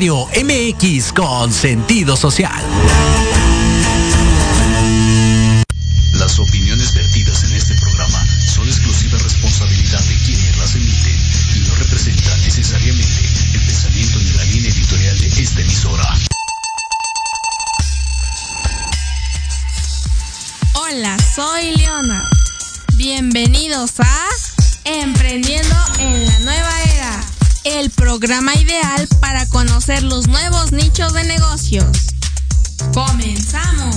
Radio MX con sentido social. Las opiniones vertidas en este programa son exclusiva responsabilidad de quienes las emiten y no representan necesariamente el pensamiento ni la línea editorial de esta emisora. Hola, soy Leona. Bienvenidos a programa ideal para conocer los nuevos nichos de negocios. ¡Comenzamos!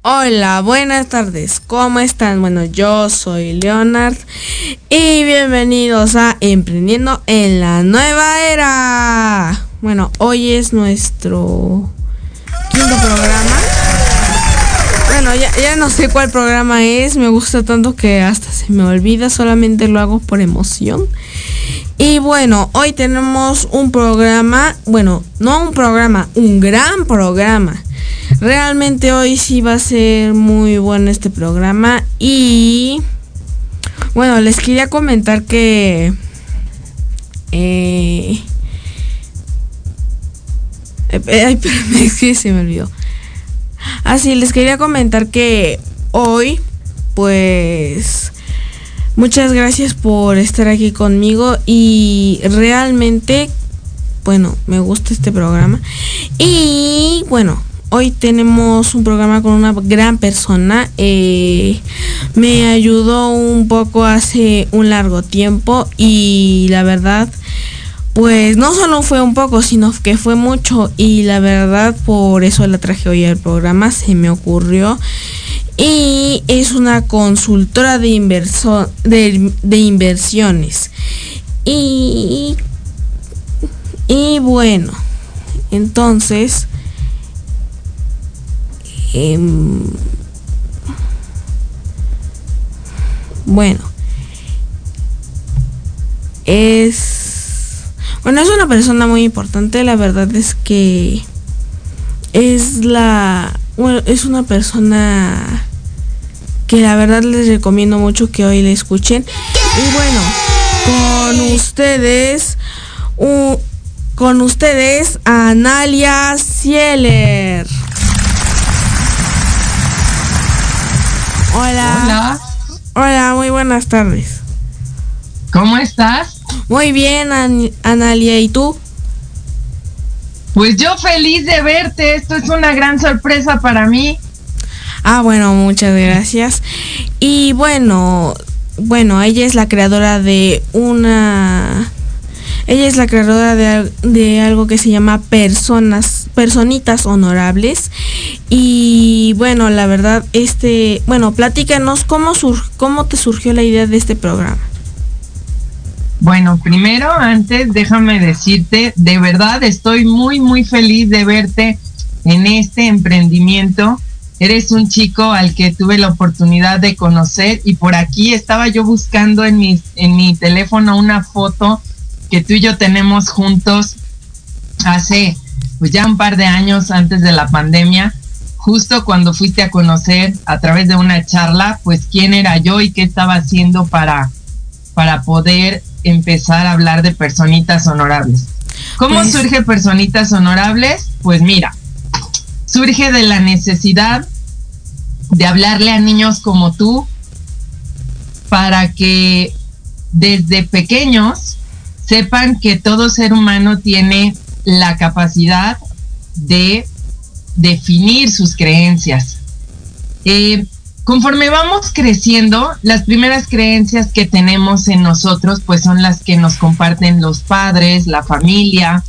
Hola, buenas tardes, ¿cómo están? Bueno, yo soy Leonard y bienvenidos a Emprendiendo en la Nueva Era. Bueno, hoy es nuestro quinto programa. Bueno, ya, no sé cuál programa es, me gusta tanto que hasta se me olvida, solamente lo hago por emoción. Y bueno, hoy tenemos un programa, bueno, no un programa, un gran programa Realmente hoy sí va a ser muy bueno este programa y bueno, les quería comentar que eh, eh ay, que se me olvidó. Así, ah, les quería comentar que hoy, pues, muchas gracias por estar aquí conmigo y realmente, bueno, me gusta este programa. Y bueno, hoy tenemos un programa con una gran persona. Eh, me ayudó un poco hace un largo tiempo y la verdad, pues no solo fue un poco, sino que fue mucho y la verdad por eso la traje hoy al programa, se me ocurrió. Y es una consultora de, de, de inversiones. Y, y bueno, entonces Em, bueno, es... Bueno, es una persona muy importante, la verdad es que es la... Bueno, es una persona que la verdad les recomiendo mucho que hoy le escuchen. Y bueno, con ustedes, con ustedes, Analia Cieler. Hola. Hola. Hola, muy buenas tardes. ¿Cómo estás? Muy bien, Analia, ¿y tú? Pues yo feliz de verte, esto es una gran sorpresa para mí. Ah, bueno, muchas gracias. Y bueno, bueno, ella es la creadora de una ella es la creadora de, algo que se llama personas, personitas honorables. Y bueno, la verdad, este, bueno, platícanos cómo, sur, cómo te surgió la idea de este programa. Bueno, primero, antes, déjame decirte, de verdad estoy muy, muy feliz de verte en este emprendimiento. Eres un chico al que tuve la oportunidad de conocer y por aquí estaba yo buscando en mi, en mi teléfono una foto que tú y yo tenemos juntos hace pues ya un par de años antes de la pandemia, justo cuando fuiste a conocer a través de una charla, pues quién era yo y qué estaba haciendo para, para poder empezar a hablar de personitas honorables. ¿Cómo pues surge personitas honorables? Pues mira, surge de la necesidad de hablarle a niños como tú para que desde pequeños sepan que todo ser humano tiene la capacidad de definir sus creencias. Eh, conforme vamos creciendo, las primeras creencias que tenemos en nosotros, pues son las que nos comparten los padres, la familia.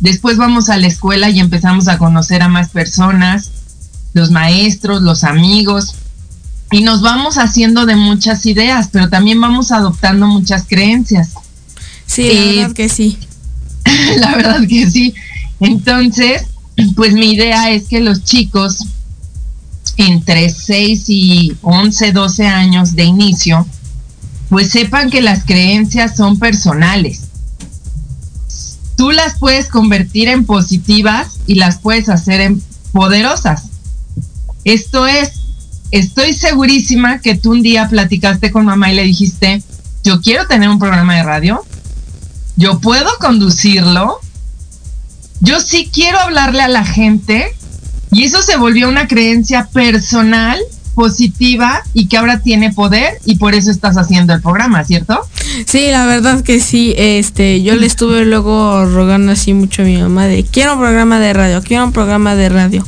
Después vamos a la escuela y empezamos a conocer a más personas, los maestros, los amigos, y nos vamos haciendo de muchas ideas, pero también vamos adoptando muchas creencias. Sí, la verdad que sí. la verdad que sí. Entonces, pues mi idea es que los chicos entre 6 y 11, 12 años de inicio, pues sepan que las creencias son personales. Tú las puedes convertir en positivas y las puedes hacer poderosas. Esto es, estoy segurísima que tú un día platicaste con mamá y le dijiste, yo quiero tener un programa de radio, yo puedo conducirlo, yo sí quiero hablarle a la gente y eso se volvió una creencia personal positiva y que ahora tiene poder y por eso estás haciendo el programa, ¿cierto? Sí, la verdad que sí, este, yo le estuve luego rogando así mucho a mi mamá de quiero un programa de radio, quiero un programa de radio.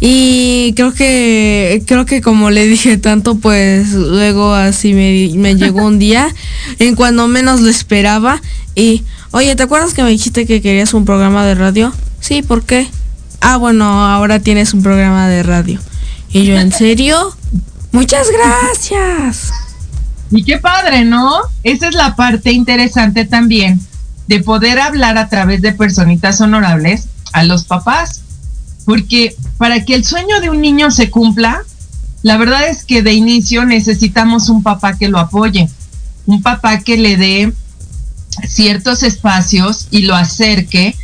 Y creo que, creo que como le dije tanto, pues luego así me, me llegó un día en cuando menos lo esperaba y, oye, ¿te acuerdas que me dijiste que querías un programa de radio? Sí, ¿por qué? Ah, bueno, ahora tienes un programa de radio. Y yo, ¿en serio? Muchas gracias. Y qué padre, ¿no? Esa es la parte interesante también de poder hablar a través de personitas honorables a los papás. Porque para que el sueño de un niño se cumpla, la verdad es que de inicio necesitamos un papá que lo apoye, un papá que le dé ciertos espacios y lo acerque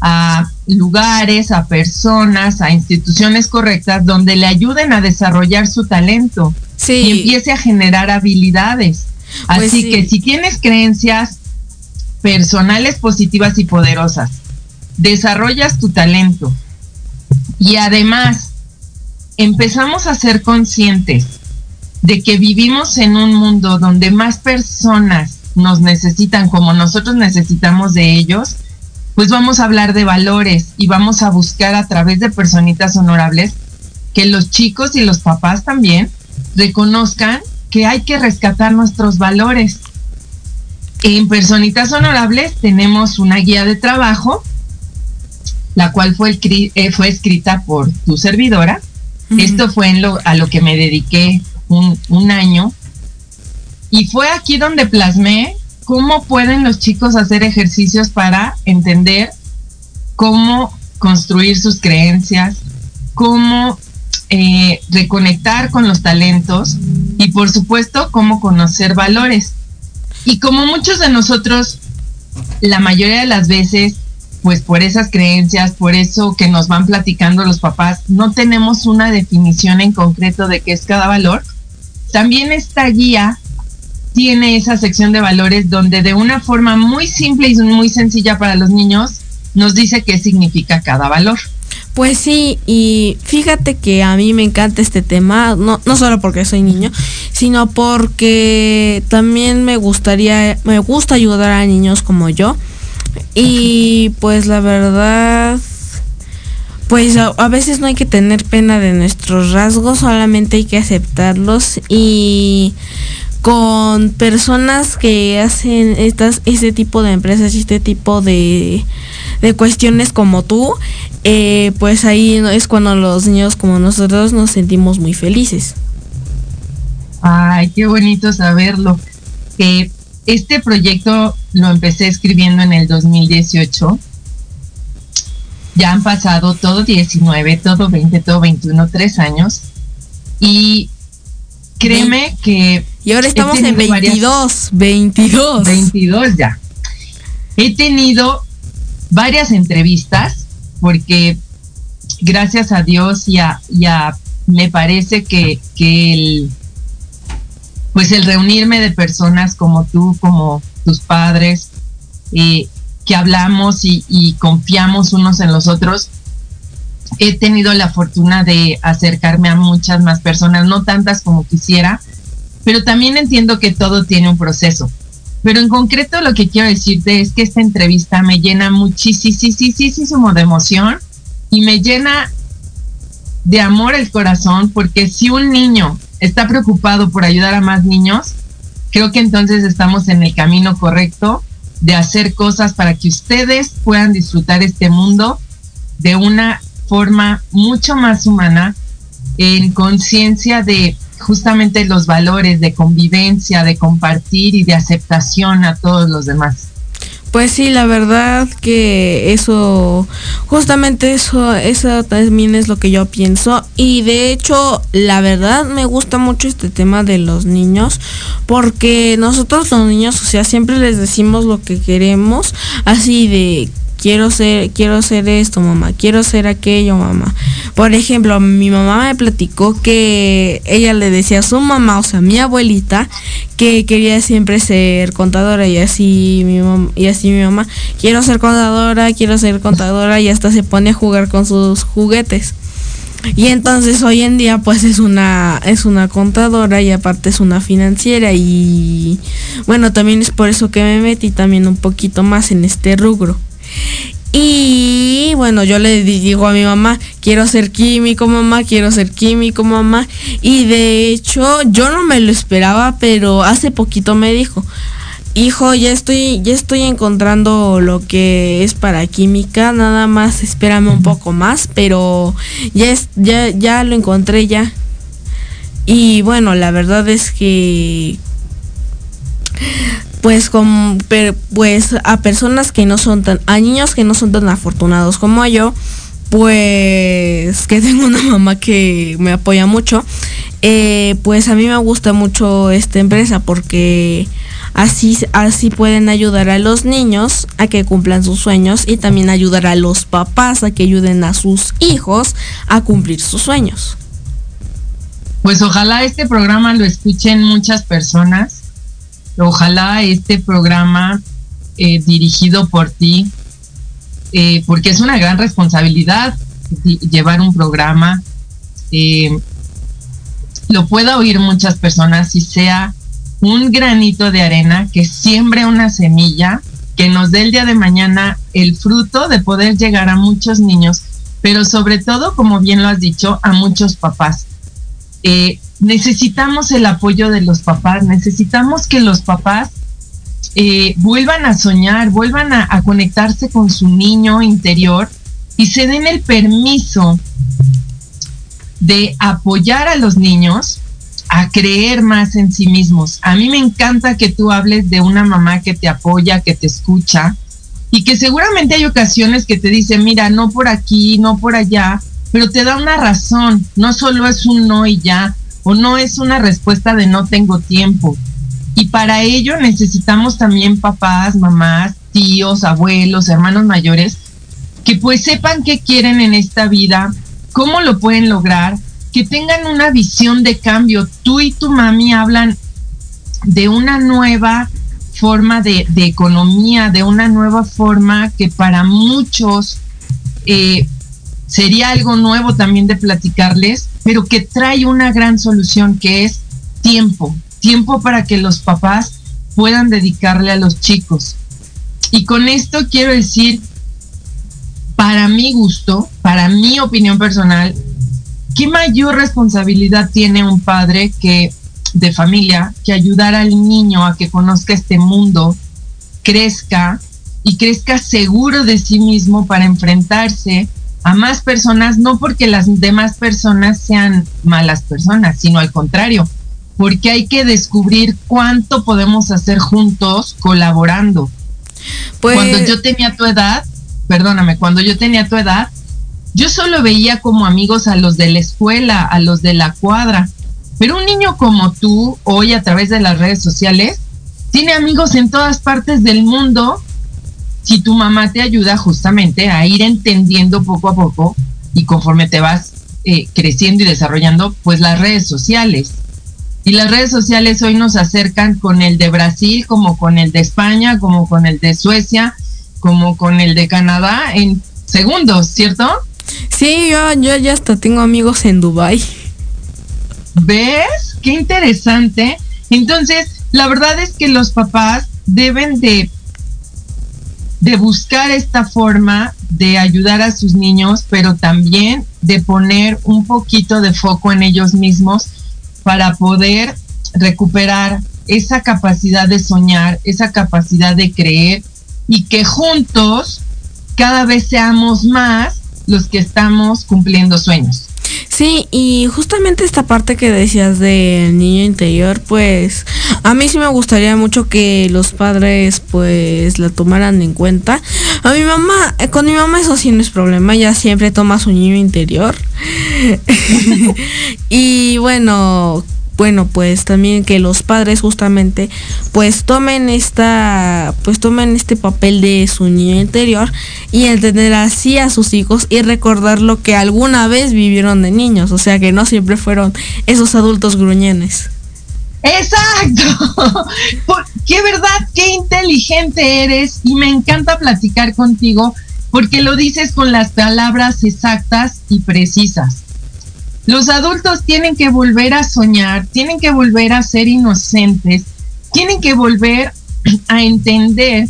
a lugares, a personas, a instituciones correctas donde le ayuden a desarrollar su talento y empiece a generar habilidades. Pues Así que si tienes creencias personales positivas y poderosas, desarrollas tu talento. Y además empezamos a ser conscientes de que vivimos en un mundo donde más personas nos necesitan como nosotros necesitamos de ellos, pues vamos a hablar de valores y vamos a buscar a través de personitas honorables que los chicos y los papás también reconozcan que hay que rescatar nuestros valores. En Personitas Honorables tenemos una guía de trabajo, la cual fue, eh, fue escrita por tu servidora. Esto fue en lo, a lo que me dediqué un, un año. Y fue aquí donde plasmé cómo pueden los chicos hacer ejercicios para entender cómo construir sus creencias, cómo eh, reconectar con los talentos y por supuesto cómo conocer valores. Y como muchos de nosotros, la mayoría de las veces, pues por esas creencias, por eso que nos van platicando los papás, no tenemos una definición en concreto de qué es cada valor, también esta guía tiene esa sección de valores donde de una forma muy simple y muy sencilla para los niños nos dice qué significa cada valor. Pues sí, y fíjate que a mí me encanta este tema, no, no solo porque soy niño, sino porque también me gustaría, me gusta ayudar a niños como yo. Y pues la verdad, pues a, a, veces no hay que tener pena de nuestros rasgos, solamente hay que aceptarlos y con personas que hacen estas, este tipo de empresas y este tipo de, de cuestiones como tú, eh, pues ahí es cuando los niños como nosotros nos sentimos muy felices. Ay, qué bonito saberlo. Eh, este proyecto lo empecé escribiendo en el 2018. Ya han pasado todo 19, todo 20, todo 21, tres años. Y créeme que y ahora estamos en 22, 22. 22 ya. He tenido varias entrevistas porque gracias a Dios ya, ya me parece que, el pues el reunirme de personas como tú, como tus padres, eh, que hablamos y, y confiamos unos en los otros, he tenido la fortuna de acercarme a muchas más personas, no tantas como quisiera, pero también entiendo que todo tiene un proceso. Pero en concreto lo que quiero decirte es que esta entrevista me llena muchísimo de emoción y me llena de amor el corazón porque si un niño está preocupado por ayudar a más niños, creo que entonces estamos en el camino correcto de hacer cosas para que ustedes puedan disfrutar este mundo de una forma mucho más humana, en conciencia de justamente los valores de convivencia, de compartir y de aceptación a todos los demás. Pues sí, la verdad que eso, justamente eso, eso también es lo que yo pienso. Y de hecho, la verdad me gusta mucho este tema de los niños, porque nosotros los niños, o sea, siempre les decimos lo que queremos, así de quiero ser, quiero ser esto, mamá, quiero ser aquello, mamá. Por ejemplo, mi mamá me platicó que ella le decía a su mamá, o sea, mi abuelita, que quería siempre ser contadora y así mi mamá, y así mi mamá, quiero ser contadora, quiero ser contadora y hasta se pone a jugar con sus juguetes. Y entonces hoy en día pues es una es una contadora y aparte es una financiera y bueno, también es por eso que me metí también un poquito más en este rubro. Y bueno, yo le digo a mi mamá, quiero ser químico, mamá, quiero ser químico, mamá. Y de hecho, yo no me lo esperaba, pero hace poquito me dijo, hijo, ya estoy, ya estoy encontrando lo que es para química, nada más espérame un poco más, pero ya es, ya, ya lo encontré ya. Y bueno, la verdad es que pues con pues a personas que no son tan a niños que no son tan afortunados como yo pues que tengo una mamá que me apoya mucho eh, pues a mí me gusta mucho esta empresa porque Así, así pueden ayudar a los niños a que cumplan sus sueños y también ayudar a los papás a que ayuden a sus hijos a cumplir sus sueños. Pues ojalá este programa lo escuchen muchas personas. Ojalá este programa eh, dirigido por ti, eh, porque es una gran responsabilidad llevar un programa, eh, lo pueda oír muchas personas y sea un granito de arena que siembre una semilla que nos dé el día de mañana el fruto de poder llegar a muchos niños, pero sobre todo, como bien lo has dicho, a muchos papás. Necesitamos el apoyo de los papás, necesitamos que los papás eh, vuelvan a soñar, vuelvan a conectarse con su niño interior y se den el permiso de apoyar a los niños a creer más en sí mismos. A mí me encanta que tú hables de una mamá que te apoya, que te escucha y que seguramente hay ocasiones que te dice, mira, no por aquí, no por allá, pero te da una razón, no solo es un no y ya, o no es una respuesta de no tengo tiempo. Y para ello necesitamos también papás, mamás, tíos, abuelos, hermanos mayores, que pues sepan qué quieren en esta vida, cómo lo pueden lograr que tengan una visión de cambio. Tú y tu mami hablan de una nueva forma de, economía, de una nueva forma que para muchos eh, sería algo nuevo también de platicarles, pero que trae una gran solución que es tiempo, tiempo para que los papás puedan dedicarle a los chicos. Y con esto quiero decir, para mi gusto, para mi opinión personal, ¿qué mayor responsabilidad tiene un padre que de familia que ayudar al niño a que conozca este mundo, crezca y crezca seguro de sí mismo para enfrentarse a más personas, no porque las demás personas sean malas personas, sino al contrario, porque hay que descubrir cuánto podemos hacer juntos colaborando. Pues cuando yo tenía tu edad, perdóname, cuando yo tenía tu edad, yo solo veía como amigos a los de la escuela, a los de la cuadra, pero un niño como tú, hoy a través de las redes sociales, tiene amigos en todas partes del mundo si tu mamá te ayuda justamente a ir entendiendo poco a poco y conforme te vas eh, creciendo y desarrollando, pues las redes sociales. Y las redes sociales hoy nos acercan con el de Brasil, como con el de España, como con el de Suecia, como con el de Canadá en segundos, ¿cierto? Sí, yo, yo ya hasta tengo amigos en Dubai. ¿Ves? Qué interesante. Entonces, la verdad es que los papás deben de, de buscar esta forma de ayudar a sus niños, pero también de poner un poquito de foco en ellos mismos para poder recuperar esa capacidad de soñar, esa capacidad de creer y que juntos cada vez seamos más los que estamos cumpliendo sueños. Sí, y justamente esta parte que decías del niño interior, pues a mí sí me gustaría mucho que los padres pues la tomaran en cuenta. A mi mamá, eh, con mi mamá eso sí no es problema, ella siempre toma su niño interior. y bueno, bueno, pues también que los padres justamente pues tomen esta pues tomen este papel de su niño interior y entender así a sus hijos y recordar lo que alguna vez vivieron de niños, o sea, que no siempre fueron esos adultos gruñones. Exacto. qué verdad, qué inteligente eres y me encanta platicar contigo porque lo dices con las palabras exactas y precisas. Los adultos tienen que volver a soñar, tienen que volver a ser inocentes, tienen que volver a entender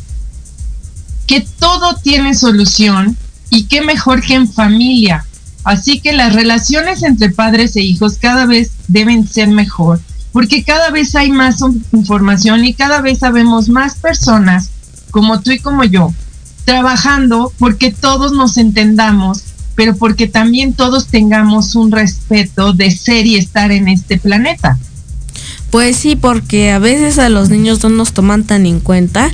que todo tiene solución y qué mejor que en familia. Así que las relaciones entre padres e hijos cada vez deben ser mejor, porque cada vez hay más información y cada vez sabemos más personas como tú y como yo trabajando porque todos nos entendamos, pero porque también todos tengamos un respeto de ser y estar en este planeta. Pues sí, porque a veces a los niños no nos toman tan en cuenta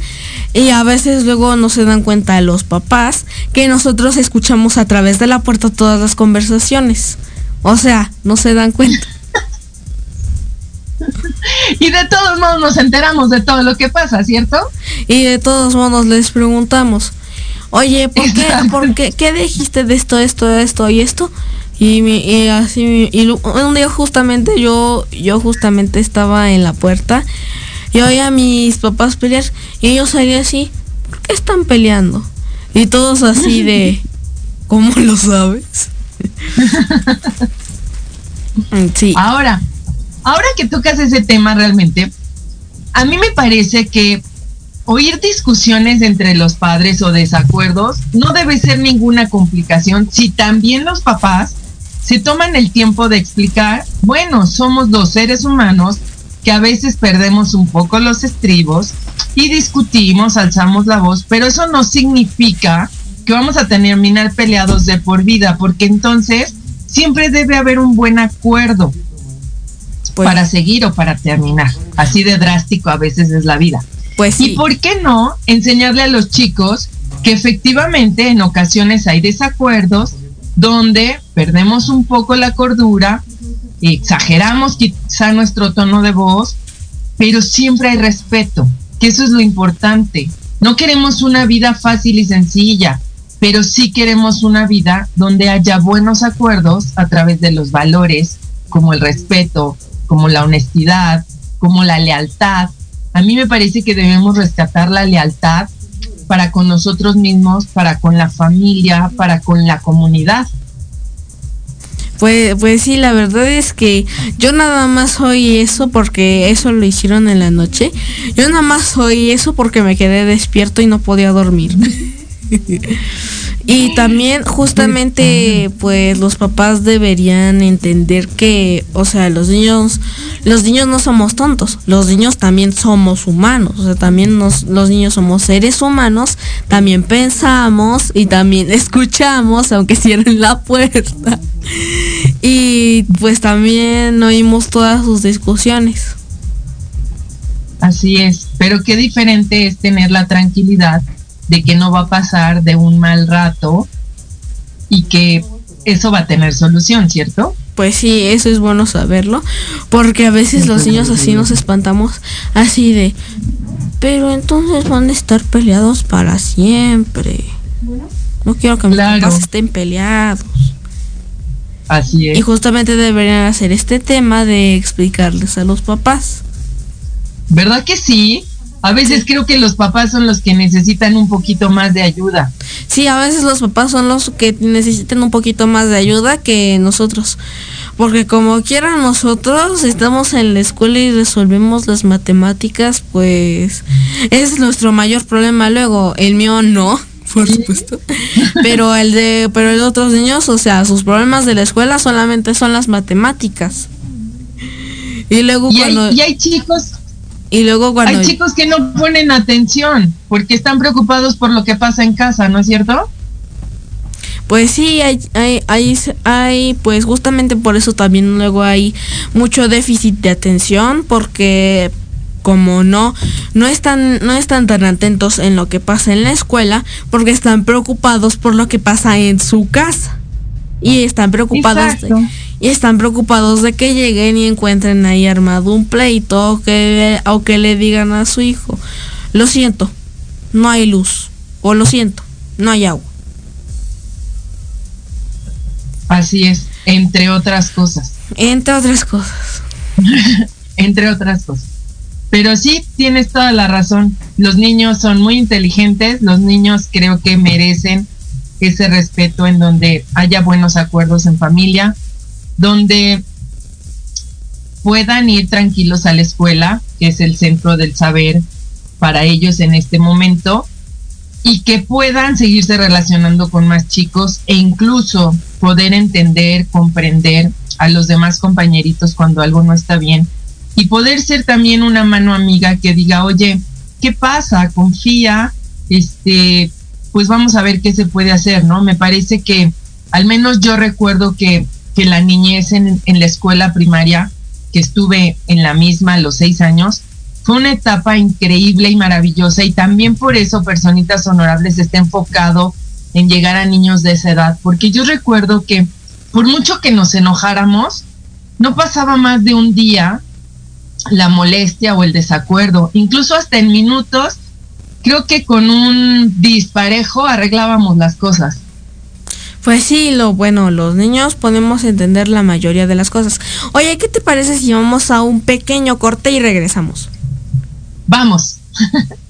y a veces luego no se dan cuenta a los papás que nosotros escuchamos a través de la puerta todas las conversaciones. O sea, no se dan cuenta. y de todos modos nos enteramos de todo lo que pasa, ¿cierto? Y de todos modos les preguntamos, oye, ¿por qué, ¿por qué, qué dijiste de esto, esto, esto y esto? Y, así, y un día justamente yo, yo justamente estaba en la puerta y oía a mis papás pelear y yo salí así, ¿por qué están peleando? Y todos así de, ¿cómo lo sabes? sí. Ahora, ahora que tocas ese tema realmente, a mí me parece que oír discusiones entre los padres o desacuerdos no debe ser ninguna complicación si también los papás se toman el tiempo de explicar, bueno, somos dos seres humanos que a veces perdemos un poco los estribos y discutimos, alzamos la voz, pero eso no significa que vamos a terminar peleados de por vida, porque entonces siempre debe haber un buen acuerdo pues para seguir o para terminar. Así de drástico a veces es la vida. Pues ¿Y por qué no enseñarle a los chicos que efectivamente en ocasiones hay desacuerdos donde perdemos un poco la cordura, exageramos quizá nuestro tono de voz, pero siempre hay respeto, que eso es lo importante. No queremos una vida fácil y sencilla, pero sí queremos una vida donde haya buenos acuerdos a través de los valores, como el respeto, como la honestidad, como la lealtad, a mí me parece que debemos rescatar la lealtad para con nosotros mismos, para con la familia, para con la comunidad. Pues, pues sí, la verdad es que yo nada más oí eso porque eso lo hicieron en la noche. Yo nada más oí eso porque me quedé despierto y no podía dormir. Y también justamente pues los papás deberían entender que, o sea, los niños los niños no somos tontos, los niños también somos humanos, o sea, también los niños somos seres humanos, también pensamos y también escuchamos aunque cierren la puerta. Y pues también oímos todas sus discusiones. Así es, pero qué diferente es tener la tranquilidad de que no va a pasar de un mal rato y que eso va a tener solución, ¿cierto? Pues sí, eso es bueno saberlo, porque a veces los niños así nos espantamos, así de, pero entonces van a estar peleados para siempre. No quiero que mis papás estén peleados. Así es. Y justamente deberían hacer este tema de explicarles a los papás. ¿Verdad que sí? A veces creo que los papás son los que necesitan un poquito más de ayuda. Sí, a veces los papás son los que necesitan un poquito más de ayuda que nosotros. Porque como quiera nosotros estamos en la escuela y resolvemos las matemáticas, pues es nuestro mayor problema. Luego, el mío no, por supuesto. Pero el de, pero el de otros niños, o sea, sus problemas de la escuela solamente son las matemáticas. Y luego cuando... y hay chicos y luego cuando... Hay chicos que no ponen atención porque están preocupados por lo que pasa en casa, ¿no es cierto? Pues sí, hay, hay, hay, hay, pues justamente por eso también luego hay mucho déficit de atención porque como no no están no están tan atentos en lo que pasa en la escuela porque están preocupados por lo que pasa en su casa y están preocupados y están preocupados de que lleguen y encuentren ahí armado un pleito o que, o que le digan a su hijo, lo siento, no hay luz, o lo siento, no hay agua. Así es, entre otras cosas. Entre otras cosas. entre otras cosas. Pero sí, tienes toda la razón. Los niños son muy inteligentes, los niños creo que merecen ese respeto en donde haya buenos acuerdos en familia, donde puedan ir tranquilos a la escuela, que es el centro del saber para ellos en este momento, y que puedan seguirse relacionando con más chicos e incluso poder entender, comprender a los demás compañeritos cuando algo no está bien y poder ser también una mano amiga que diga, oye, ¿qué pasa? Confía, este, pues vamos a ver qué se puede hacer, ¿no? Me parece que al menos yo recuerdo que, que la niñez en, en la escuela primaria, que estuve en la misma a los seis años, fue una etapa increíble y maravillosa y también por eso Personitas Honorables está enfocado en llegar a niños de esa edad, porque yo recuerdo que por mucho que nos enojáramos, no pasaba más de un día la molestia o el desacuerdo, incluso hasta en minutos, creo que con un disparejo arreglábamos las cosas. Pues sí, lo bueno, los niños podemos entender la mayoría de las cosas. Oye, ¿qué te parece si vamos a un pequeño corte y regresamos? Vamos.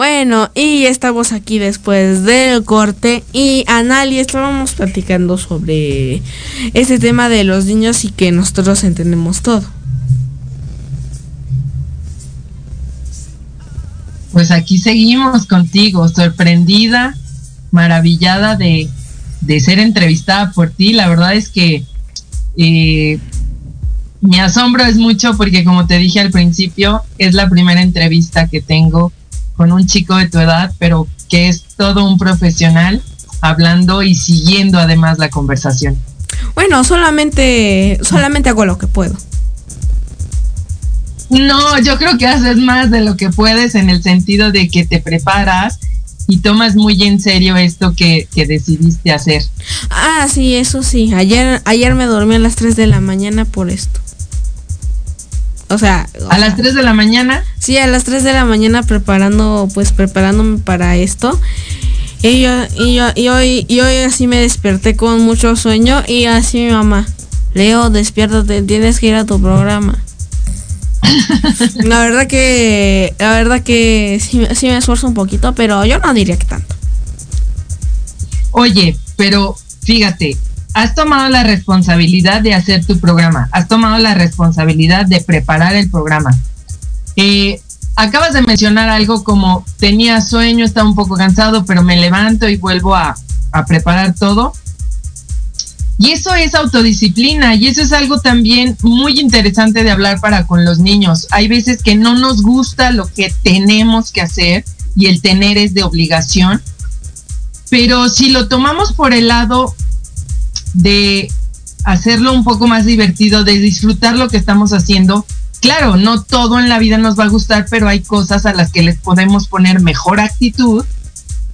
Bueno, y estamos aquí después del corte y Anali estábamos platicando sobre ese tema de los niños y que nosotros entendemos todo. Pues aquí seguimos contigo, sorprendida, maravillada de, de ser entrevistada por ti. La verdad es que eh, mi asombro es mucho porque como te dije al principio, es la primera entrevista que tengo con un chico de tu edad, pero que es todo un profesional hablando y siguiendo además la conversación. Bueno, solamente, solamente hago lo que puedo. No, yo creo que haces más de lo que puedes en el sentido de que te preparas y tomas muy en serio esto que, que decidiste hacer. Ah, sí, eso sí. Ayer, ayer me dormí a las 3 de la mañana por esto. O sea, ¿A las 3 de la mañana? Sí, a las 3 de la mañana preparando, pues preparándome para esto. Y yo, y yo, y hoy, y hoy así me desperté con mucho sueño y así mi mamá, Leo, despiértate, tienes que ir a tu programa. la verdad que, la verdad que sí, sí me esfuerzo un poquito, pero yo no diría que tanto. Oye, pero fíjate, has tomado la responsabilidad de hacer tu programa, has tomado la responsabilidad de preparar el programa. Eh, acabas de mencionar algo como tenía sueño, estaba un poco cansado, pero me levanto y vuelvo a, a preparar todo. Y eso es autodisciplina y eso es algo también muy interesante de hablar para con los niños. Hay veces que no nos gusta lo que tenemos que hacer y el tener es de obligación, pero si lo tomamos por el lado de hacerlo un poco más divertido, de disfrutar lo que estamos haciendo, claro, no todo en la vida nos va a gustar, pero hay cosas a las que les podemos poner mejor actitud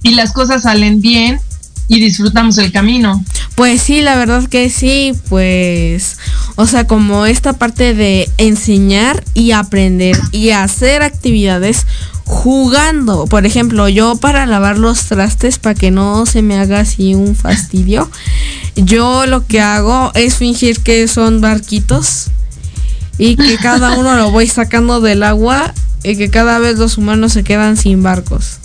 y las cosas salen bien y disfrutamos el camino. Pues sí, la verdad que sí, pues, o sea, como esta parte de enseñar y aprender y hacer actividades jugando. Por ejemplo, yo para lavar los trastes, para que no se me haga así un fastidio, yo lo que hago es fingir que son barquitos y que cada uno lo voy sacando del agua y que cada vez los humanos se quedan sin barcos.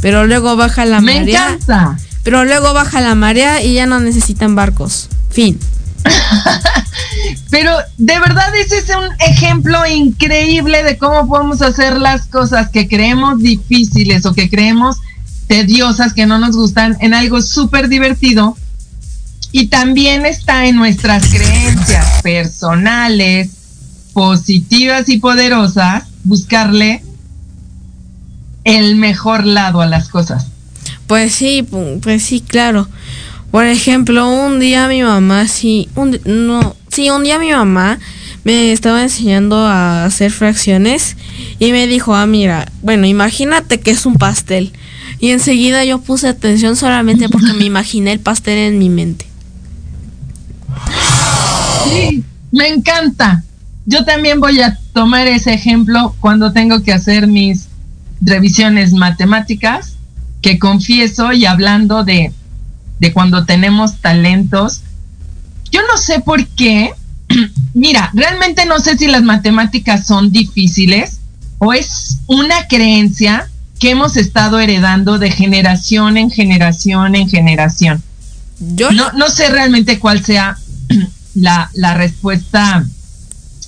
Pero luego baja la Me marea. encanta. Pero luego baja la marea y ya no necesitan barcos. Fin. Pero de verdad ese es un ejemplo increíble de cómo podemos hacer las cosas que creemos difíciles o que creemos tediosas, que no nos gustan, en algo súper divertido. Y también está en nuestras creencias personales, positivas y poderosas, buscarle el mejor lado a las cosas. Pues sí, pu- pues sí, claro. Por ejemplo, un día mi mamá sí, un, no, sí, un día mi mamá me estaba enseñando a hacer fracciones y me dijo, ah, mira, bueno, imagínate que es un pastel. Y enseguida yo puse atención solamente porque me imaginé el pastel en mi mente. Sí, me encanta. Yo también voy a tomar ese ejemplo cuando tengo que hacer mis revisiones matemáticas, que confieso y hablando de, de cuando tenemos talentos, yo no sé por qué, mira, realmente no sé si las matemáticas son difíciles o es una creencia que hemos estado heredando de generación en generación en generación. Yo no, no sé realmente cuál sea la, la respuesta,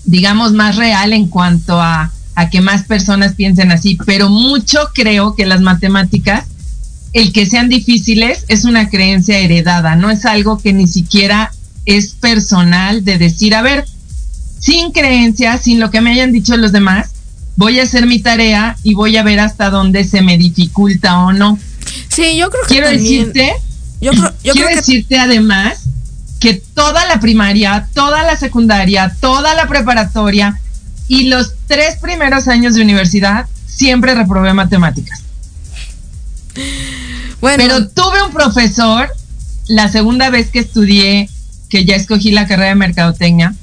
digamos, más real en cuanto a, a que más personas piensen así, pero mucho creo que las matemáticas, el que sean difíciles es una creencia heredada, no es algo que ni siquiera es personal de decir, a ver, sin creencia, sin lo que me hayan dicho los demás, voy a hacer mi tarea y voy a ver hasta dónde se me dificulta o no. Sí, yo creo que Quiero también- decirte, yo creo, yo quiero creo que decirte además que toda la primaria, toda la secundaria, toda la preparatoria y los tres primeros años de universidad siempre reprobé matemáticas. Pero tuve un profesor, la segunda vez que estudié, que ya escogí la carrera de mercadotecnia,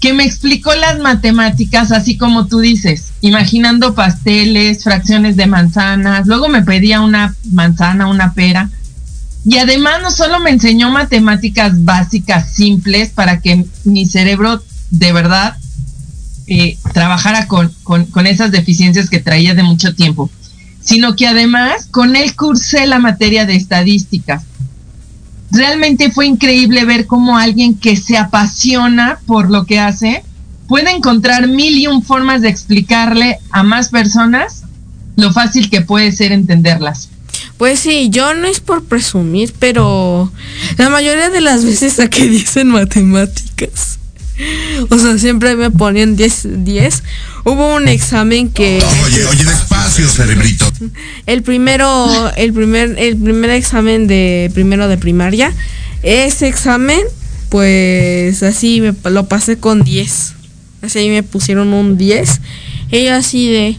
que me explicó las matemáticas así como tú dices, imaginando pasteles, fracciones de manzanas, luego me pedía una manzana, una pera, y además no solo me enseñó matemáticas básicas, simples, para que mi cerebro de verdad eh, trabajara con, con, con esas deficiencias que traía de mucho tiempo, sino que además con él cursé la materia de estadísticas. Realmente fue increíble ver cómo alguien que se apasiona por lo que hace puede encontrar mil y un formas de explicarle a más personas lo fácil que puede ser entenderlas. Pues sí, yo no es por presumir, pero la mayoría de las veces saqué 10 en matemáticas. O sea, siempre me ponían 10, 10. Hubo un examen que Oye, oye, despacio, cerebrito. el primero, el primer, el primer examen de primero de primaria, ese examen, pues así me, lo pasé con 10. Así me pusieron un 10. Y yo así de,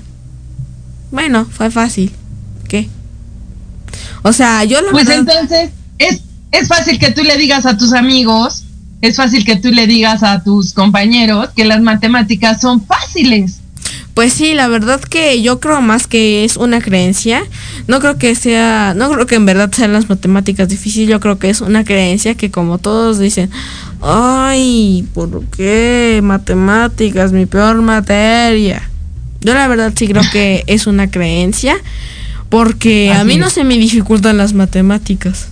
bueno, fue fácil. ¿Qué? O sea, yo la Pues verdad- entonces, es, es fácil que tú le digas a tus amigos, es fácil que tú le digas a tus compañeros que las matemáticas son fáciles. Pues sí, la verdad que yo creo más que es una creencia. No creo que sea, no creo que en verdad sean las matemáticas difíciles. Yo creo que es una creencia que como todos dicen, ay, ¿por qué matemáticas, mi peor materia? Yo la verdad sí creo que es una creencia porque a mí no se me dificultan las matemáticas.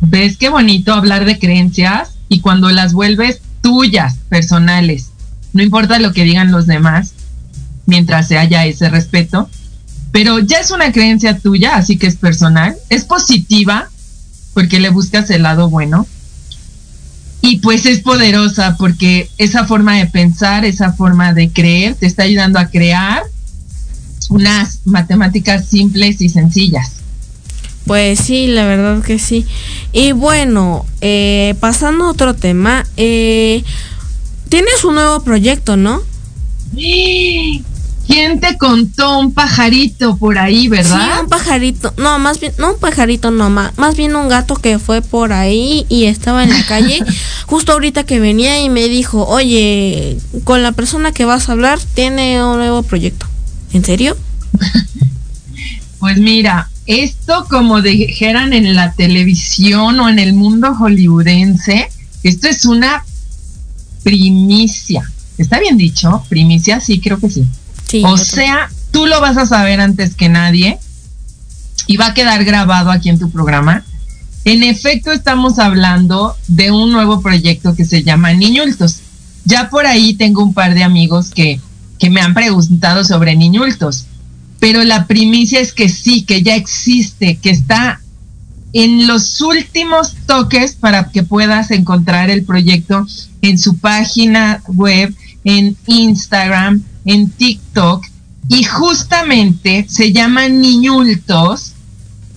¿Ves qué bonito hablar de creencias y cuando las vuelves tuyas, personales? No importa lo que digan los demás, mientras se haya ese respeto, pero ya es una creencia tuya, así que es personal, es positiva, porque le buscas el lado bueno, y pues es poderosa, porque esa forma de pensar, esa forma de creer, te está ayudando a crear unas matemáticas simples y sencillas. Pues sí, la verdad que sí. Y bueno, eh, pasando a otro tema, eh, tienes un nuevo proyecto, ¿no? ¿Quién te contó un pajarito por ahí, verdad? Sí, un pajarito. No, más bien, no un pajarito, no, ma- más bien un gato que fue por ahí y estaba en la calle. justo ahorita que venía y me dijo, oye, con la persona que vas a hablar tiene un nuevo proyecto. ¿En serio? Pues mira, esto como dijeran en la televisión o en el mundo hollywoodense, esto es una primicia. ¿Está bien dicho? Primicia, sí, creo que sí. Sí. O sea, tú lo vas a saber antes que nadie y va a quedar grabado aquí en tu programa. En efecto, estamos hablando de un nuevo proyecto que se llama Niñultos. Ya por ahí tengo un par de amigos que, que me han preguntado sobre Niñultos, pero la primicia es que sí, que ya existe, que está en los últimos toques para que puedas encontrar el proyecto en su página web, en Instagram, en TikTok y justamente se llama Niñultos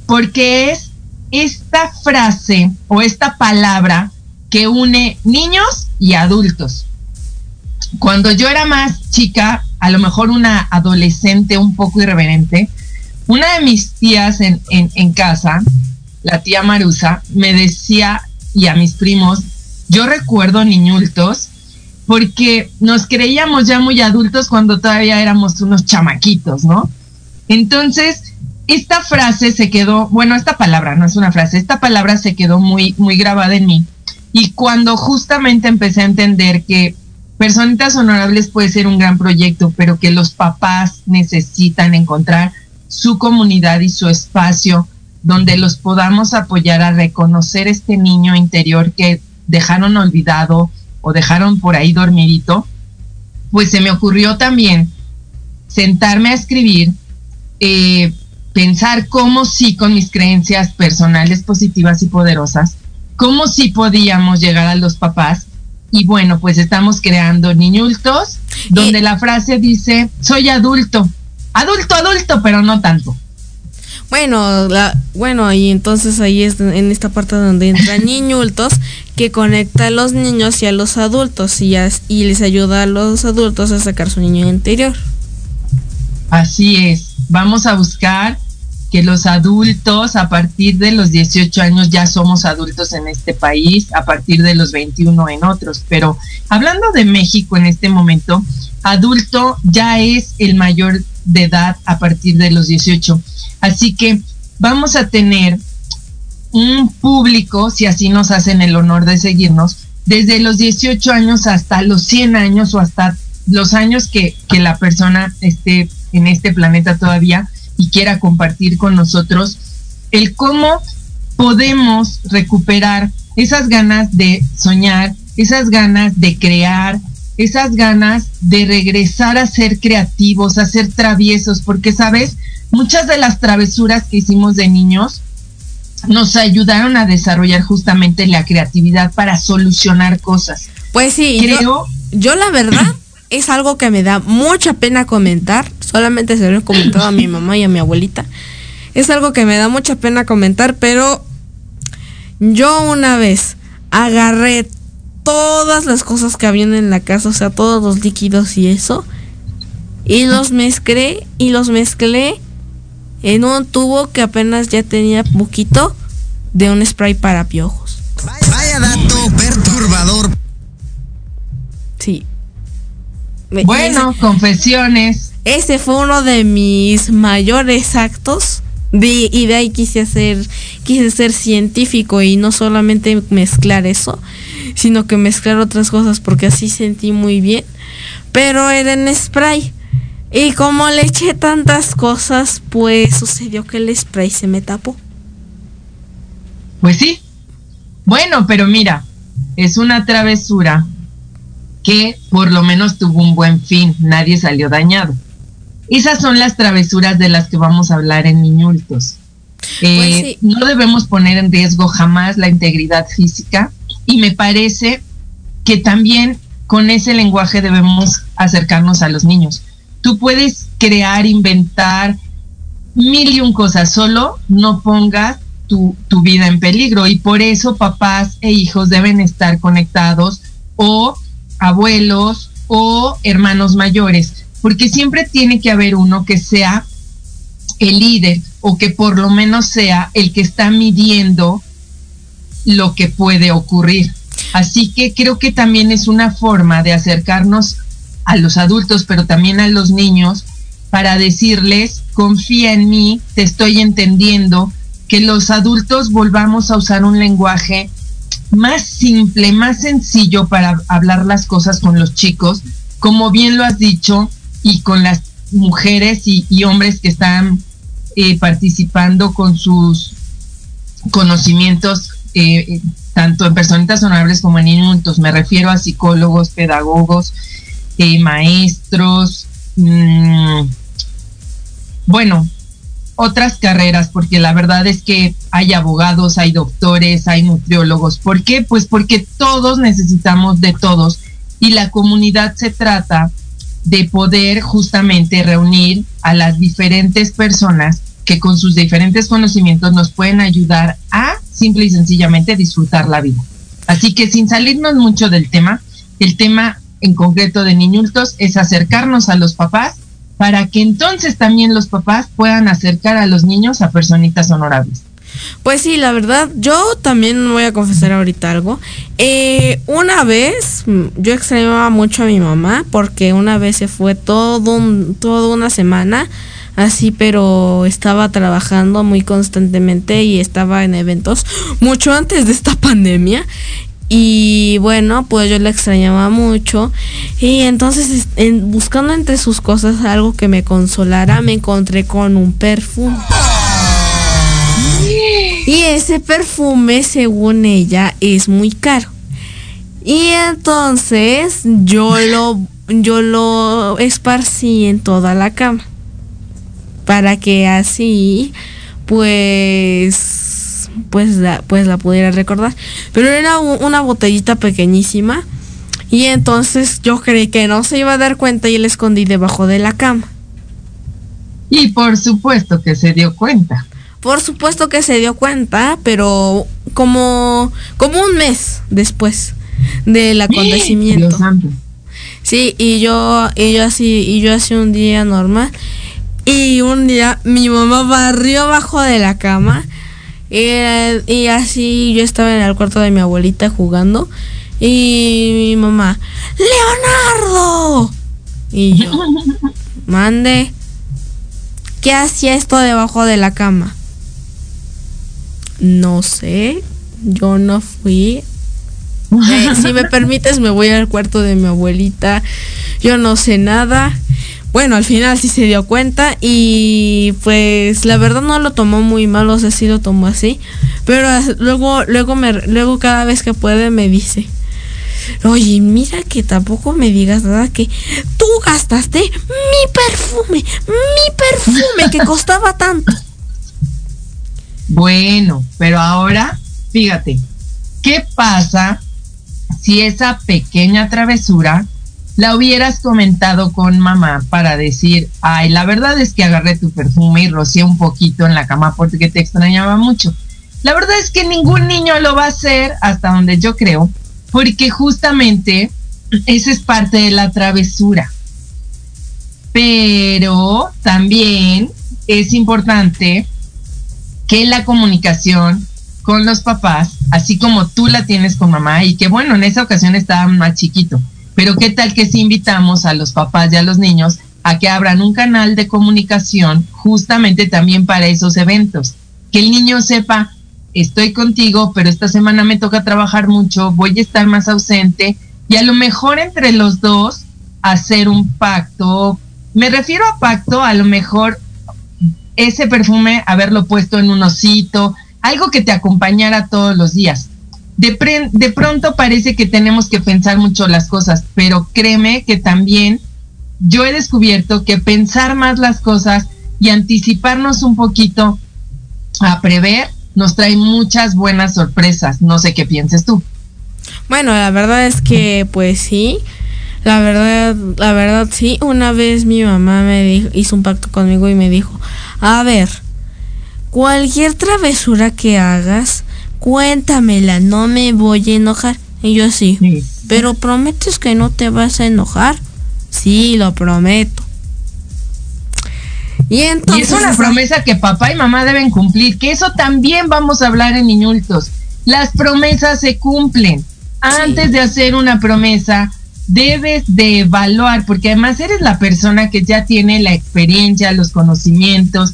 porque es esta frase o esta palabra que une niños y adultos. Cuando yo era más chica, a lo mejor una adolescente un poco irreverente, una de mis tías en, en, en casa, la tía Marusa, me decía, y a mis primos, yo recuerdo niñultos, porque nos creíamos ya muy adultos cuando todavía éramos unos chamaquitos, ¿no? Entonces, esta frase se quedó, bueno, esta palabra, no es una frase, esta palabra se quedó muy, muy grabada en mí. Y cuando justamente empecé a entender que Personitas Honorables puede ser un gran proyecto, pero que los papás necesitan encontrar su comunidad y su espacio donde los podamos apoyar a reconocer este niño interior que dejaron olvidado o dejaron por ahí dormidito, pues se me ocurrió también sentarme a escribir, eh, pensar cómo sí con mis creencias personales positivas y poderosas, cómo sí podíamos llegar a los papás. Y bueno, pues estamos creando niñultos, donde la frase dice, soy adulto, adulto, adulto, pero no tanto. Bueno, la, bueno, y entonces ahí es en esta parte donde entran niñultos que conecta a los niños y a los adultos y, y les ayuda a los adultos a sacar su niño interior. Así es, vamos a buscar que los adultos a partir de los 18 años ya somos adultos en este país, a partir de los 21 en otros, pero hablando de México en este momento, adulto ya es el mayor de edad a partir de los 18. Así que vamos a tener un público, si así nos hacen el honor de seguirnos, desde los 18 años hasta los 100 años o hasta los años que, que la persona esté en este planeta todavía y quiera compartir con nosotros el cómo podemos recuperar esas ganas de soñar, esas ganas de crear, esas ganas de regresar a ser creativos, a ser traviesos, porque sabes, muchas de las travesuras que hicimos de niños nos ayudaron a desarrollar justamente la creatividad para solucionar cosas. Pues sí, Creo- yo, yo la verdad es algo que me da mucha pena comentar. Solamente se lo he comentado a mi mamá y a mi abuelita. Es algo que me da mucha pena comentar, pero yo una vez agarré todas las cosas que habían en la casa, o sea, todos los líquidos y eso. Y los mezclé y los mezclé en un tubo que apenas ya tenía poquito de un spray para piojos. Vaya dato perturbador. Sí. Bueno, confesiones. Ese fue uno de mis mayores actos. De, y de ahí quise hacer, quise ser científico y no solamente mezclar eso, sino que mezclar otras cosas porque así sentí muy bien. Pero era en spray. Y como le eché tantas cosas, pues sucedió que el spray se me tapó. Pues sí. Bueno, pero mira, es una travesura que por lo menos tuvo un buen fin, nadie salió dañado. Esas son las travesuras de las que vamos a hablar en Niñultos. Eh, pues no debemos poner en riesgo jamás la integridad física y me parece que también con ese lenguaje debemos acercarnos a los niños. Tú puedes crear, inventar mil y un cosas, solo no pongas tu, tu vida en peligro y por eso papás e hijos deben estar conectados o abuelos o hermanos mayores, porque siempre tiene que haber uno que sea el líder o que por lo menos sea el que está midiendo lo que puede ocurrir. Así que creo que también es una forma de acercarnos a los adultos, pero también a los niños, para decirles, confía en mí, te estoy entendiendo, que los adultos volvamos a usar un lenguaje más simple, más sencillo para hablar las cosas con los chicos, como bien lo has dicho, y con las mujeres y, hombres que están eh, participando con sus conocimientos, eh, tanto en personitas honorables como en inultos. Me refiero a psicólogos, pedagogos, eh, maestros, mm, bueno, otras carreras, porque la verdad es que hay abogados, hay doctores, hay nutriólogos. ¿Por qué? Pues porque todos necesitamos de todos y la comunidad se trata de poder justamente reunir a las diferentes personas que con sus diferentes conocimientos nos pueden ayudar a simple y sencillamente disfrutar la vida. Así que sin salirnos mucho del tema, el tema en concreto de niñultos es acercarnos a los papás para que entonces también los papás puedan acercar a los niños a personitas honorables. Pues sí, la verdad, yo también voy a confesar ahorita algo. Eh, una vez, mm, yo extrañaba mucho a mi mamá porque una vez se fue todo toda una semana así, pero estaba trabajando muy constantemente y estaba en eventos mucho antes de esta pandemia. Y bueno, pues yo la extrañaba mucho. Y entonces, en, buscando entre sus cosas algo que me consolara, me encontré con un perfume. Y ese perfume, según ella, es muy caro. Y entonces yo lo, yo lo esparcí en toda la cama. Para que así, pues pues la, pues la pudiera recordar. Pero era una botellita pequeñísima. Y entonces yo creí que no se iba a dar cuenta y la escondí debajo de la cama. Y por supuesto que se dio cuenta. Por supuesto que se dio cuenta, pero como, como un mes después del acontecimiento. Sí, y yo, y yo así, y yo así un día normal. Y un día mi mamá barrió abajo de la cama y, así yo estaba en el cuarto de mi abuelita jugando y mi mamá, Leonardo. Y yo, mande, ¿qué hacía esto debajo de la cama? No sé, yo no fui. Eh, si me permites, me voy al cuarto de mi abuelita. Yo no sé nada bueno, al final sí se dio cuenta y pues la verdad no lo tomó muy mal, o sea, sí lo tomó así, pero luego luego me luego cada vez que puede me dice, "Oye, mira que tampoco me digas nada que tú gastaste mi perfume, mi perfume que costaba tanto." Bueno, pero ahora, fíjate, ¿qué pasa si esa pequeña travesura la hubieras comentado con mamá para decir, ay, la verdad es que agarré tu perfume y rocié un poquito en la cama porque te extrañaba mucho. La verdad es que ningún niño lo va a hacer hasta donde yo creo, porque justamente esa es parte de la travesura. Pero también es importante que la comunicación con los papás, así como tú la tienes con mamá, y que bueno, en esa ocasión estaba más chiquito, pero qué tal que si invitamos a los papás y a los niños a que abran un canal de comunicación justamente también para esos eventos, que el niño sepa, estoy contigo, pero esta semana me toca trabajar mucho, voy a estar más ausente, y a lo mejor entre los dos hacer un pacto, me refiero a pacto, a lo mejor ese perfume haberlo puesto en un osito, algo que te acompañara todos los días. De, de pronto parece que tenemos que pensar mucho las cosas, pero créeme que también yo he descubierto que pensar más las cosas y anticiparnos un poquito a prever nos trae muchas buenas sorpresas. No sé qué pienses tú. Bueno, la verdad es que pues sí. La verdad, la verdad sí, una vez mi mamá me dijo, hizo un pacto conmigo y me dijo, a ver, cualquier travesura que hagas, cuéntamela, no me voy a enojar. Y yo sí, pero prometes que no te vas a enojar. Sí, lo prometo. Y, entonces, y es una promesa que papá y mamá deben cumplir, que eso también vamos a hablar en Niñultos. Las promesas se cumplen. Antes de hacer una promesa, debes de evaluar, porque además eres la persona que ya tiene la experiencia, los conocimientos,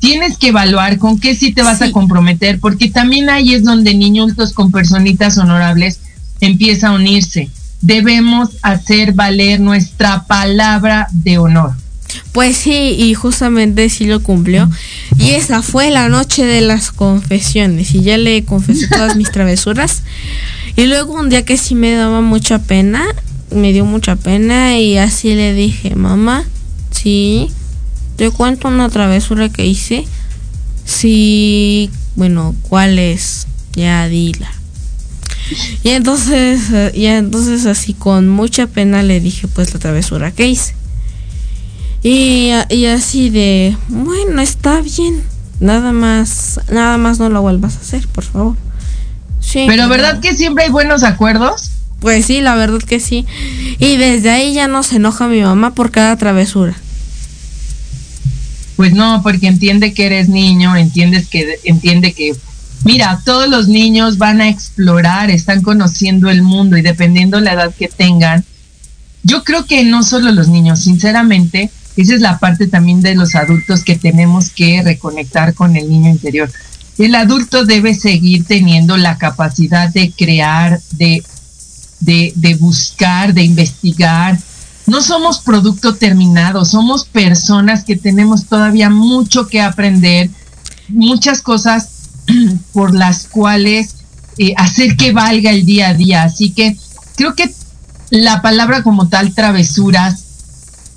tienes que evaluar con qué sí te vas a comprometer, porque también ahí es donde niñultos con personitas honorables empieza a unirse. Debemos hacer valer nuestra palabra de honor. Pues sí, y justamente sí lo cumplió. Y esa fue la noche de las confesiones. Y ya le confesé todas mis travesuras. Y luego un día que sí me daba mucha pena, me dio mucha pena y así le dije, mamá, sí, te cuento una travesura que hice. Sí, bueno, ¿cuál es? Ya dila. Y entonces, y entonces así con mucha pena le dije pues la travesura que hice. Y, y así de, bueno, está bien. Nada más, nada más no lo vuelvas a hacer, por favor. Sí, pero ¿verdad que siempre hay buenos acuerdos? Pues sí, la verdad que sí. Y desde ahí ya no se enoja mi mamá por cada travesura. Pues no, porque entiende que eres niño, entiendes que entiende que mira, todos los niños van a explorar, están conociendo el mundo y dependiendo la edad que tengan, yo creo que no solo los niños, sinceramente, esa es la parte también de los adultos que tenemos que reconectar con el niño interior. El adulto debe seguir teniendo la capacidad de crear, de de, buscar, de investigar. No somos producto terminado, somos personas que tenemos todavía mucho que aprender, muchas cosas por las cuales eh, hacer que valga el día a día. Así que creo que la palabra como tal, travesuras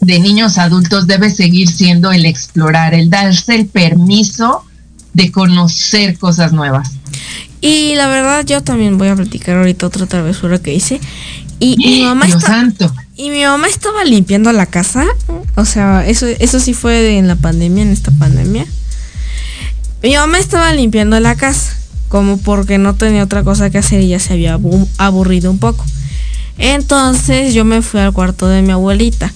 de niños adultos, debe seguir siendo el explorar, el darse el permiso de conocer cosas nuevas. Y la verdad yo también voy a platicar ahorita otra travesura que hice. Y mi mamá Y mi mamá estaba limpiando la casa. O sea, eso, eso sí fue en la pandemia, en esta pandemia. Mi mamá estaba limpiando la casa. Como porque no tenía otra cosa que hacer y ya se había aburrido un poco. Entonces yo me fui al cuarto de mi abuelita.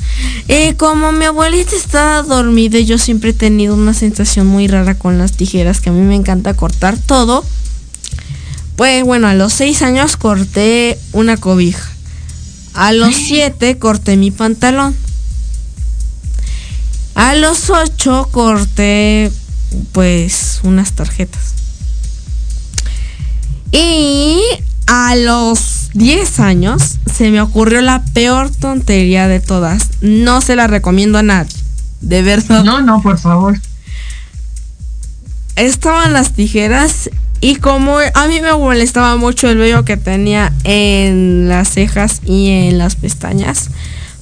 Y como mi abuelita estaba dormida, yo siempre he tenido una sensación muy rara con las tijeras, que a mí me encanta cortar todo. Pues bueno, a los seis años corté una cobija. A los siete corté mi pantalón. A los ocho corté pues unas tarjetas. Y a los diez años se me ocurrió la peor tontería de todas. No se la recomiendo a nadie. De verdad. No, no, por favor. Estaban las tijeras y como a mí me molestaba mucho el vello que tenía en las cejas y en las pestañas,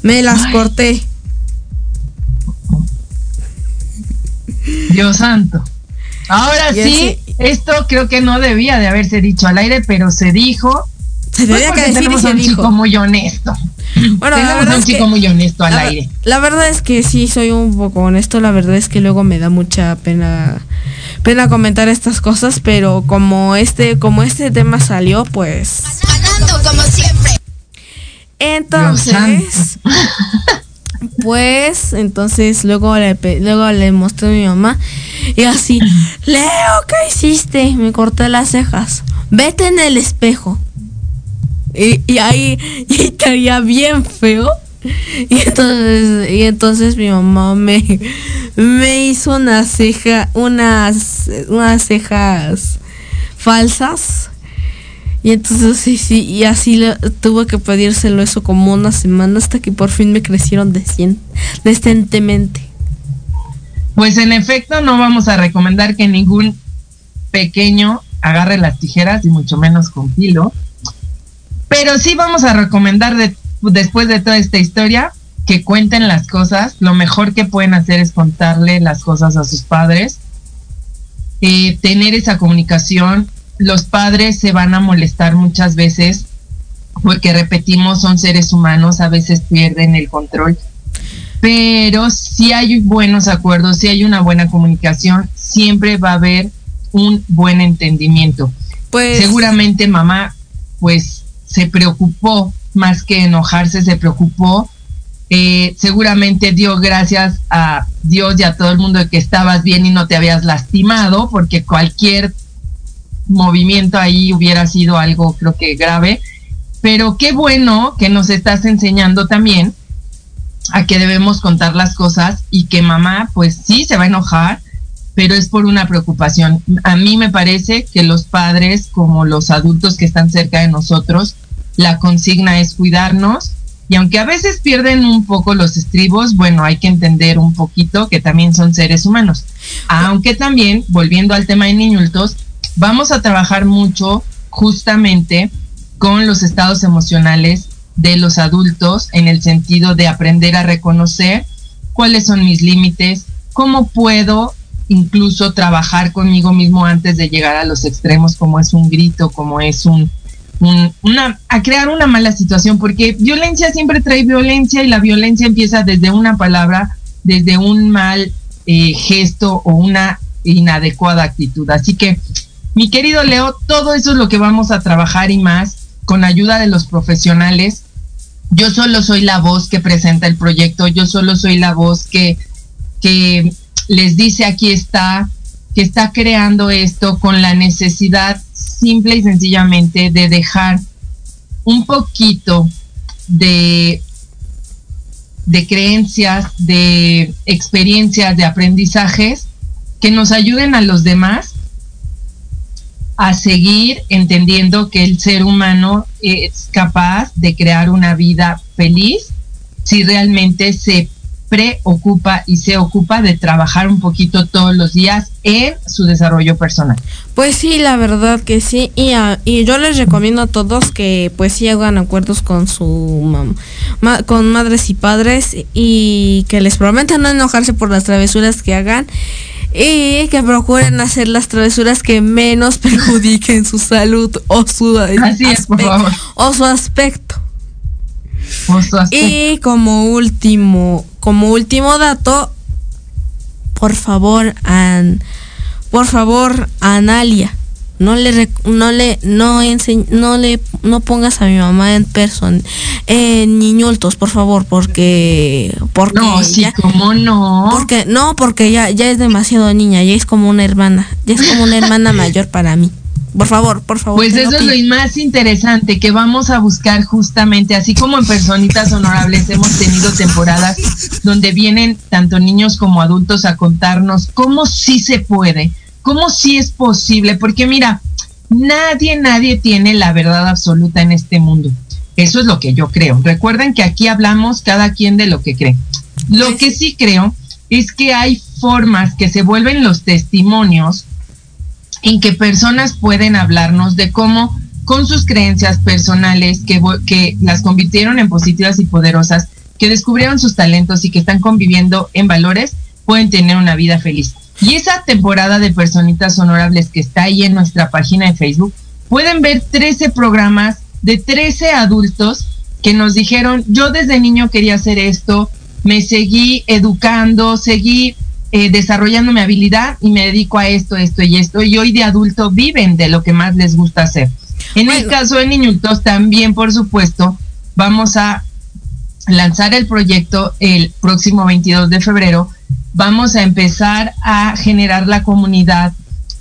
me las corté. Dios santo. Ahora sí, esto creo que no debía de haberse dicho al aire, pero se dijo. Se debía pues que tenemos un chico muy honesto. Bueno, tenemos un chico muy honesto al aire. La verdad es que sí soy un poco honesto, la verdad es que luego me da mucha pena pena comentar estas cosas, pero como este, como este tema salió, pues. Ganando como siempre. Entonces, pues, entonces luego le, luego le mostré a mi mamá y así, Leo, ¿qué hiciste? Me corté las cejas. Vete en el espejo. Y, y ahí estaría bien feo. Y entonces, y entonces mi mamá me, me hizo una ceja, unas, unas cejas falsas. Y entonces sí, sí, y así le, tuve que pedírselo eso como una semana hasta que por fin me crecieron decentemente. Pues en efecto no vamos a recomendar que ningún pequeño agarre las tijeras y mucho menos con filo. Pero sí vamos a recomendar de, después de toda esta historia que cuenten las cosas. Lo mejor que pueden hacer es contarle las cosas a sus padres. Eh, tener esa comunicación los padres se van a molestar muchas veces porque repetimos, son seres humanos, a veces pierden el control. Pero si hay buenos acuerdos, si hay una buena comunicación, siempre va a haber un buen entendimiento. Pues seguramente mamá pues se preocupó más que enojarse, se preocupó. Eh, seguramente dio gracias a Dios y a todo el mundo de que estabas bien y no te habías lastimado, porque cualquier movimiento ahí hubiera sido algo creo que grave, pero qué bueno que nos estás enseñando también a que debemos contar las cosas y que mamá pues sí se va a enojar, pero es por una preocupación. A mí me parece que los padres como los adultos que están cerca de nosotros, la consigna es cuidarnos y aunque a veces pierden un poco los estribos, bueno, hay que entender un poquito que también son seres humanos. Aunque también, volviendo al tema de niñultos, vamos a trabajar mucho justamente con los estados emocionales de los adultos en el sentido de aprender a reconocer cuáles son mis límites, cómo puedo incluso trabajar conmigo mismo antes de llegar a los extremos, como es un grito, como es un, a crear una mala situación, porque violencia siempre trae violencia y la violencia empieza desde una palabra, desde un mal eh, gesto o una inadecuada actitud. Así que mi querido Leo, todo eso es lo que vamos a trabajar y más con ayuda de los profesionales. Yo solo soy la voz que presenta el proyecto, yo solo soy la voz que, que les dice aquí está, que está creando esto con la necesidad simple y sencillamente de dejar un poquito de, de creencias, de experiencias, de aprendizajes que nos ayuden a los demás a seguir entendiendo que el ser humano es capaz de crear una vida feliz si realmente se preocupa y se ocupa de trabajar un poquito todos los días en su desarrollo personal. Pues sí, la verdad que sí. Y, y yo les recomiendo a todos que pues sí hagan acuerdos con su con madres y padres y que les prometan no enojarse por las travesuras que hagan y que procuren hacer las travesuras que menos perjudiquen su salud o su, O su aspecto. Y como último, como último dato, por favor, an, por favor, Analia no le no le no no le no pongas a mi mamá en person en niñultos por favor porque porque no sí cómo no porque no porque ya ya es demasiado niña ya es como una hermana ya es como una hermana mayor para mí por favor, por favor. Pues eso es lo más interesante, que vamos a buscar justamente, así como en Personitas Honorables hemos tenido temporadas donde vienen tanto niños como adultos a contarnos cómo sí se puede, ¿Cómo sí es posible? Porque mira, nadie, nadie tiene la verdad absoluta en este mundo. Eso es lo que yo creo. Recuerden que aquí hablamos cada quien de lo que cree. Lo que sí creo es que hay formas que se vuelven los testimonios en que personas pueden hablarnos de cómo con sus creencias personales que, que las convirtieron en positivas y poderosas, que descubrieron sus talentos y que están conviviendo en valores, pueden tener una vida feliz. Y esa temporada de personitas honorables que está ahí en nuestra página de Facebook, pueden ver 13 programas de 13 adultos que nos dijeron, yo desde niño quería hacer esto, me seguí educando, seguí eh, desarrollando mi habilidad y me dedico a esto, esto y esto. Y hoy de adulto viven de lo que más les gusta hacer. En el caso de Niñultos también, por supuesto, vamos a lanzar el proyecto el próximo 22 de febrero. Vamos a empezar a generar la comunidad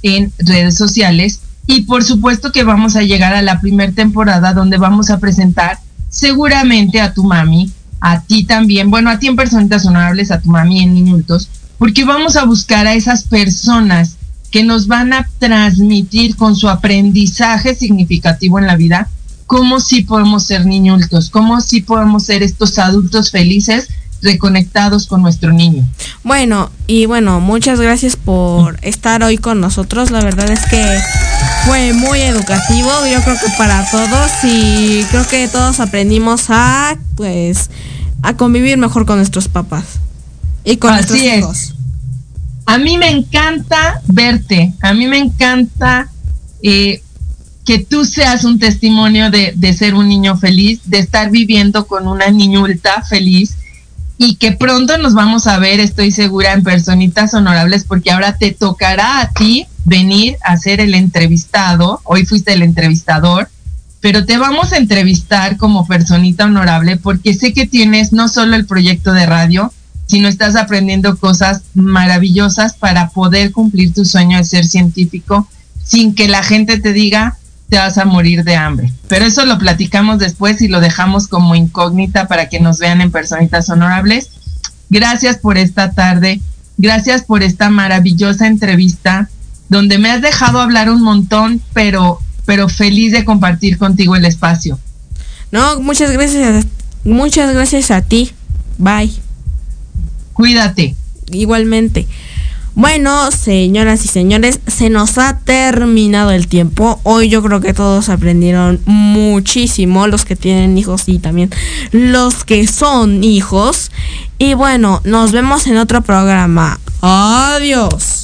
en redes sociales y por supuesto que vamos a llegar a la primera temporada donde vamos a presentar seguramente a tu mami, a ti también, bueno, a ti en Personitas Honorables, a tu mami en Niñultos, porque vamos a buscar a esas personas que nos van a transmitir con su aprendizaje significativo en la vida cómo sí podemos ser niñultos, cómo sí podemos ser estos adultos felices reconectados con nuestro niño. Bueno, y bueno, muchas gracias por estar hoy con nosotros. La verdad es que fue muy educativo, yo creo que para todos y creo que todos aprendimos a pues a convivir mejor con nuestros papás y con nuestros hijos. A mí me encanta verte, a mí me encanta eh, que tú seas un testimonio de, de ser un niño feliz, de estar viviendo con una niñulta feliz y que pronto nos vamos a ver, estoy segura, en personitas honorables, porque ahora te tocará a ti venir a ser el entrevistado. Hoy fuiste el entrevistador, pero te vamos a entrevistar como personita honorable porque sé que tienes no solo el proyecto de radio, sino estás aprendiendo cosas maravillosas para poder cumplir tu sueño de ser científico sin que la gente te diga te vas a morir de hambre. Pero eso lo platicamos después y lo dejamos como incógnita para que nos vean en personitas honorables. Gracias por esta tarde, gracias por esta maravillosa entrevista donde me has dejado hablar un montón, pero pero feliz de compartir contigo el espacio. No, muchas gracias, muchas gracias a ti. Bye. Cuídate. Igualmente. Bueno, señoras y señores, se nos ha terminado el tiempo. Hoy yo creo que todos aprendieron muchísimo, los que tienen hijos y también los que son hijos. Y bueno, nos vemos en otro programa. Adiós.